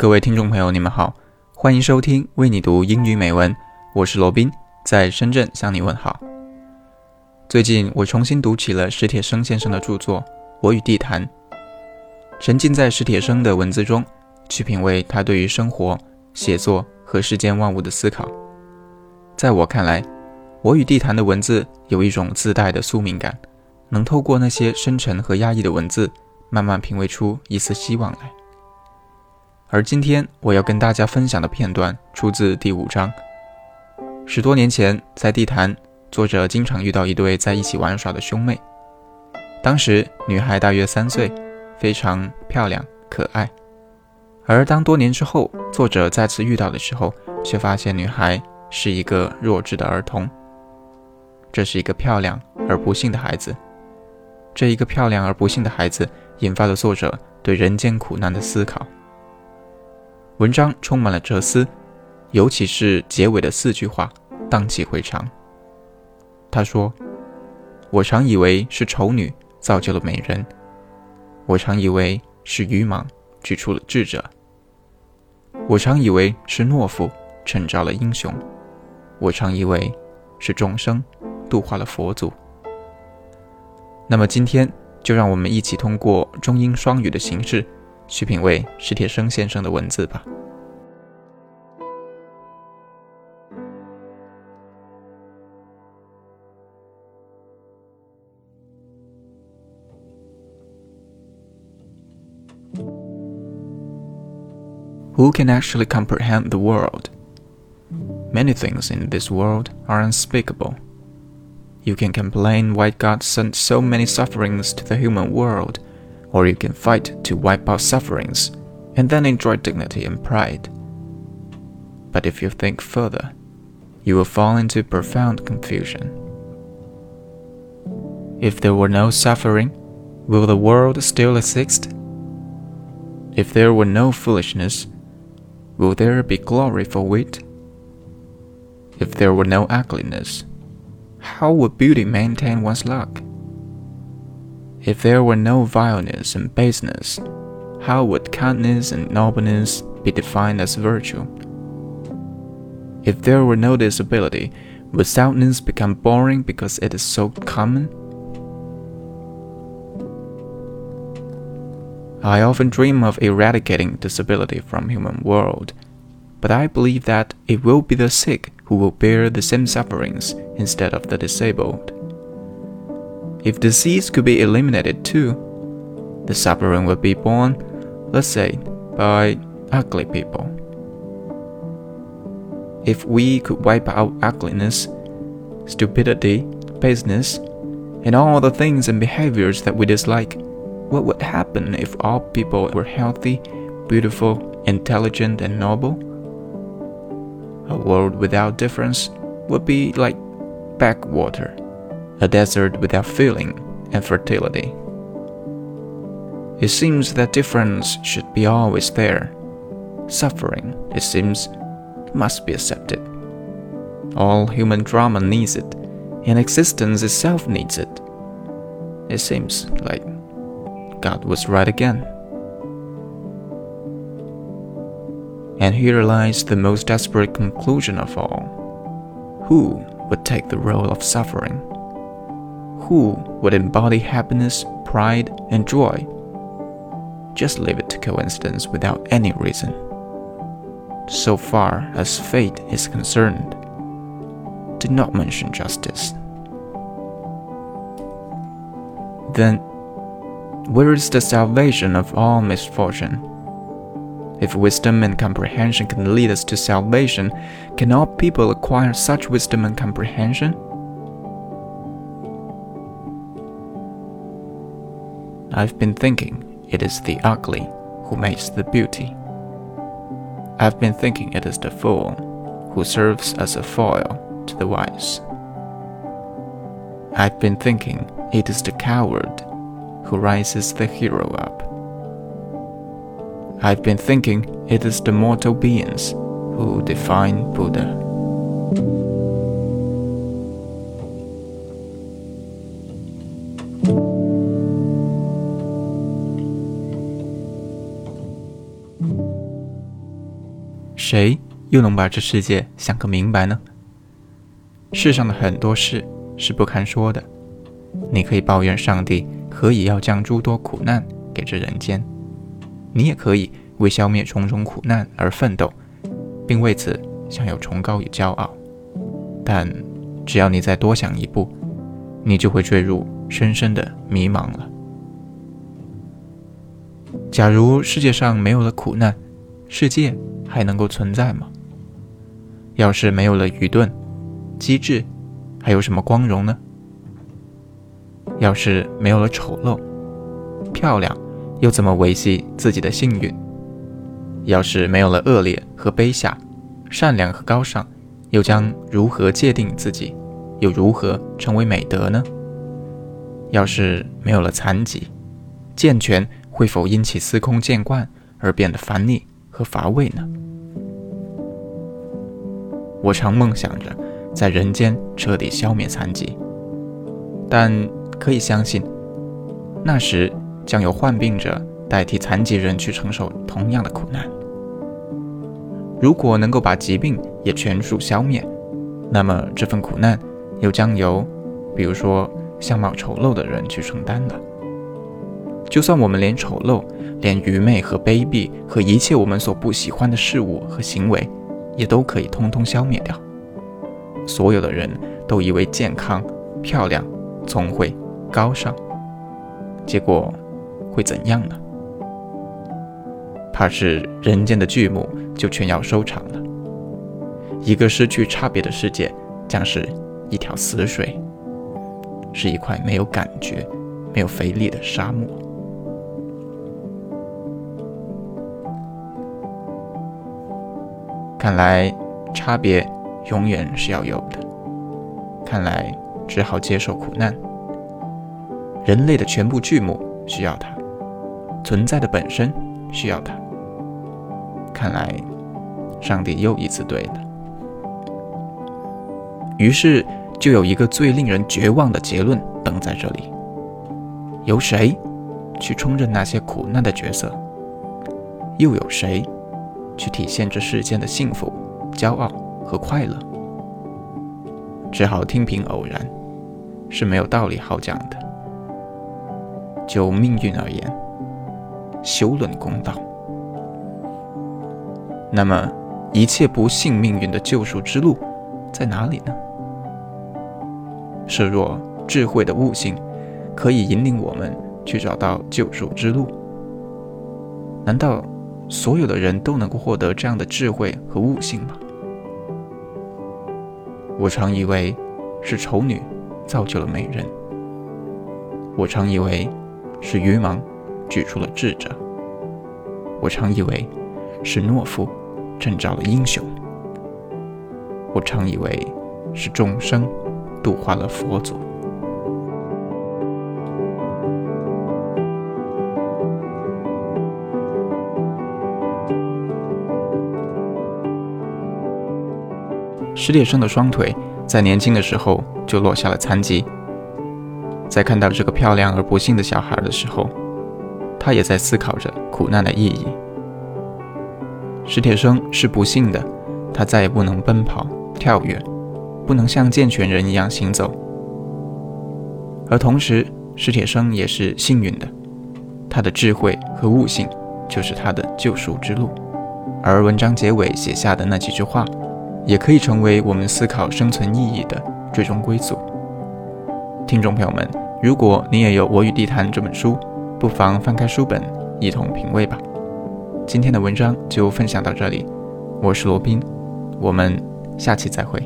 各位听众朋友，你们好，欢迎收听为你读英语美文，我是罗宾，在深圳向你问好。最近我重新读起了史铁生先生的著作《我与地坛》，沉浸在史铁生的文字中，去品味他对于生活、写作和世间万物的思考。在我看来，《我与地坛》的文字有一种自带的宿命感，能透过那些深沉和压抑的文字，慢慢品味出一丝希望来。而今天我要跟大家分享的片段出自第五章。十多年前，在地坛。作者经常遇到一对在一起玩耍的兄妹。当时女孩大约三岁，非常漂亮可爱。而当多年之后，作者再次遇到的时候，却发现女孩是一个弱智的儿童。这是一个漂亮而不幸的孩子。这一个漂亮而不幸的孩子，引发了作者对人间苦难的思考。文章充满了哲思，尤其是结尾的四句话，荡气回肠。他说：“我常以为是丑女造就了美人，我常以为是愚莽举出了智者，我常以为是懦夫衬照了英雄，我常以为是众生度化了佛祖。那么今天就让我们一起通过中英双语的形式，去品味史铁生先生的文字吧。” Who can actually comprehend the world? Many things in this world are unspeakable. You can complain why God sent so many sufferings to the human world, or you can fight to wipe out sufferings and then enjoy dignity and pride. But if you think further, you will fall into profound confusion. If there were no suffering, will the world still exist? If there were no foolishness, will there be glory for wit? If there were no ugliness, how would beauty maintain one's luck? If there were no vileness and baseness, how would kindness and nobleness be defined as virtue? If there were no disability, would soundness become boring because it is so common? I often dream of eradicating disability from human world, but I believe that it will be the sick who will bear the same sufferings instead of the disabled. If disease could be eliminated too, the suffering would be borne, let's say, by ugly people. If we could wipe out ugliness, stupidity, baseness, and all the things and behaviors that we dislike, what would happen if all people were healthy, beautiful, intelligent, and noble? A world without difference would be like backwater, a desert without feeling and fertility. It seems that difference should be always there. Suffering, it seems, must be accepted. All human drama needs it, and existence itself needs it. It seems like God was right again. And here lies the most desperate conclusion of all. Who would take the role of suffering? Who would embody happiness, pride, and joy? Just leave it to coincidence without any reason. So far as fate is concerned, do not mention justice. Then where is the salvation of all misfortune? If wisdom and comprehension can lead us to salvation, can all people acquire such wisdom and comprehension? I've been thinking it is the ugly who makes the beauty. I've been thinking it is the fool who serves as a foil to the wise. I've been thinking it is the coward who rises the hero up. I've been thinking it is the mortal beings who define Buddha. 谁又能把这世界想个明白呢？世上的很多事是不堪说的，你可以抱怨上帝何以要将诸多苦难给这人间，你也可以为消灭种种苦难而奋斗，并为此享有崇高与骄傲。但只要你再多想一步，你就会坠入深深的迷茫了。假如世界上没有了苦难，世界还能够存在吗？要是没有了愚钝，机智，还有什么光荣呢？要是没有了丑陋，漂亮，又怎么维系自己的幸运？要是没有了恶劣和卑下，善良和高尚，又将如何界定自己？又如何成为美德呢？要是没有了残疾，健全，会否因其司空见惯而变得烦腻和乏味呢？我常梦想着。在人间彻底消灭残疾，但可以相信，那时将有患病者代替残疾人去承受同样的苦难。如果能够把疾病也全数消灭，那么这份苦难又将由，比如说相貌丑陋的人去承担了。就算我们连丑陋、连愚昧和卑鄙和一切我们所不喜欢的事物和行为，也都可以通通消灭掉。所有的人都以为健康、漂亮、聪慧、高尚，结果会怎样呢？怕是人间的剧目就全要收场了。一个失去差别的世界，将是一条死水，是一块没有感觉、没有肥力的沙漠。看来差别。永远是要有的。看来只好接受苦难。人类的全部剧目需要它，存在的本身需要它。看来，上帝又一次对了。于是，就有一个最令人绝望的结论等在这里：由谁去充任那些苦难的角色？又有谁去体现这世间的幸福、骄傲？和快乐，只好听凭偶然，是没有道理好讲的。就命运而言，修论公道。那么，一切不幸命运的救赎之路在哪里呢？设若智慧的悟性可以引领我们去找到救赎之路，难道所有的人都能够获得这样的智慧和悟性吗？我常以为是丑女造就了美人，我常以为是愚盲举出了智者，我常以为是懦夫征召了英雄，我常以为是众生度化了佛祖。史铁生的双腿在年轻的时候就落下了残疾。在看到这个漂亮而不幸的小孩的时候，他也在思考着苦难的意义。史铁生是不幸的，他再也不能奔跑、跳跃，不能像健全人一样行走。而同时，史铁生也是幸运的，他的智慧和悟性就是他的救赎之路。而文章结尾写下的那几句话。也可以成为我们思考生存意义的最终归宿。听众朋友们，如果你也有《我与地坛》这本书，不妨翻开书本一同品味吧。今天的文章就分享到这里，我是罗宾，我们下期再会。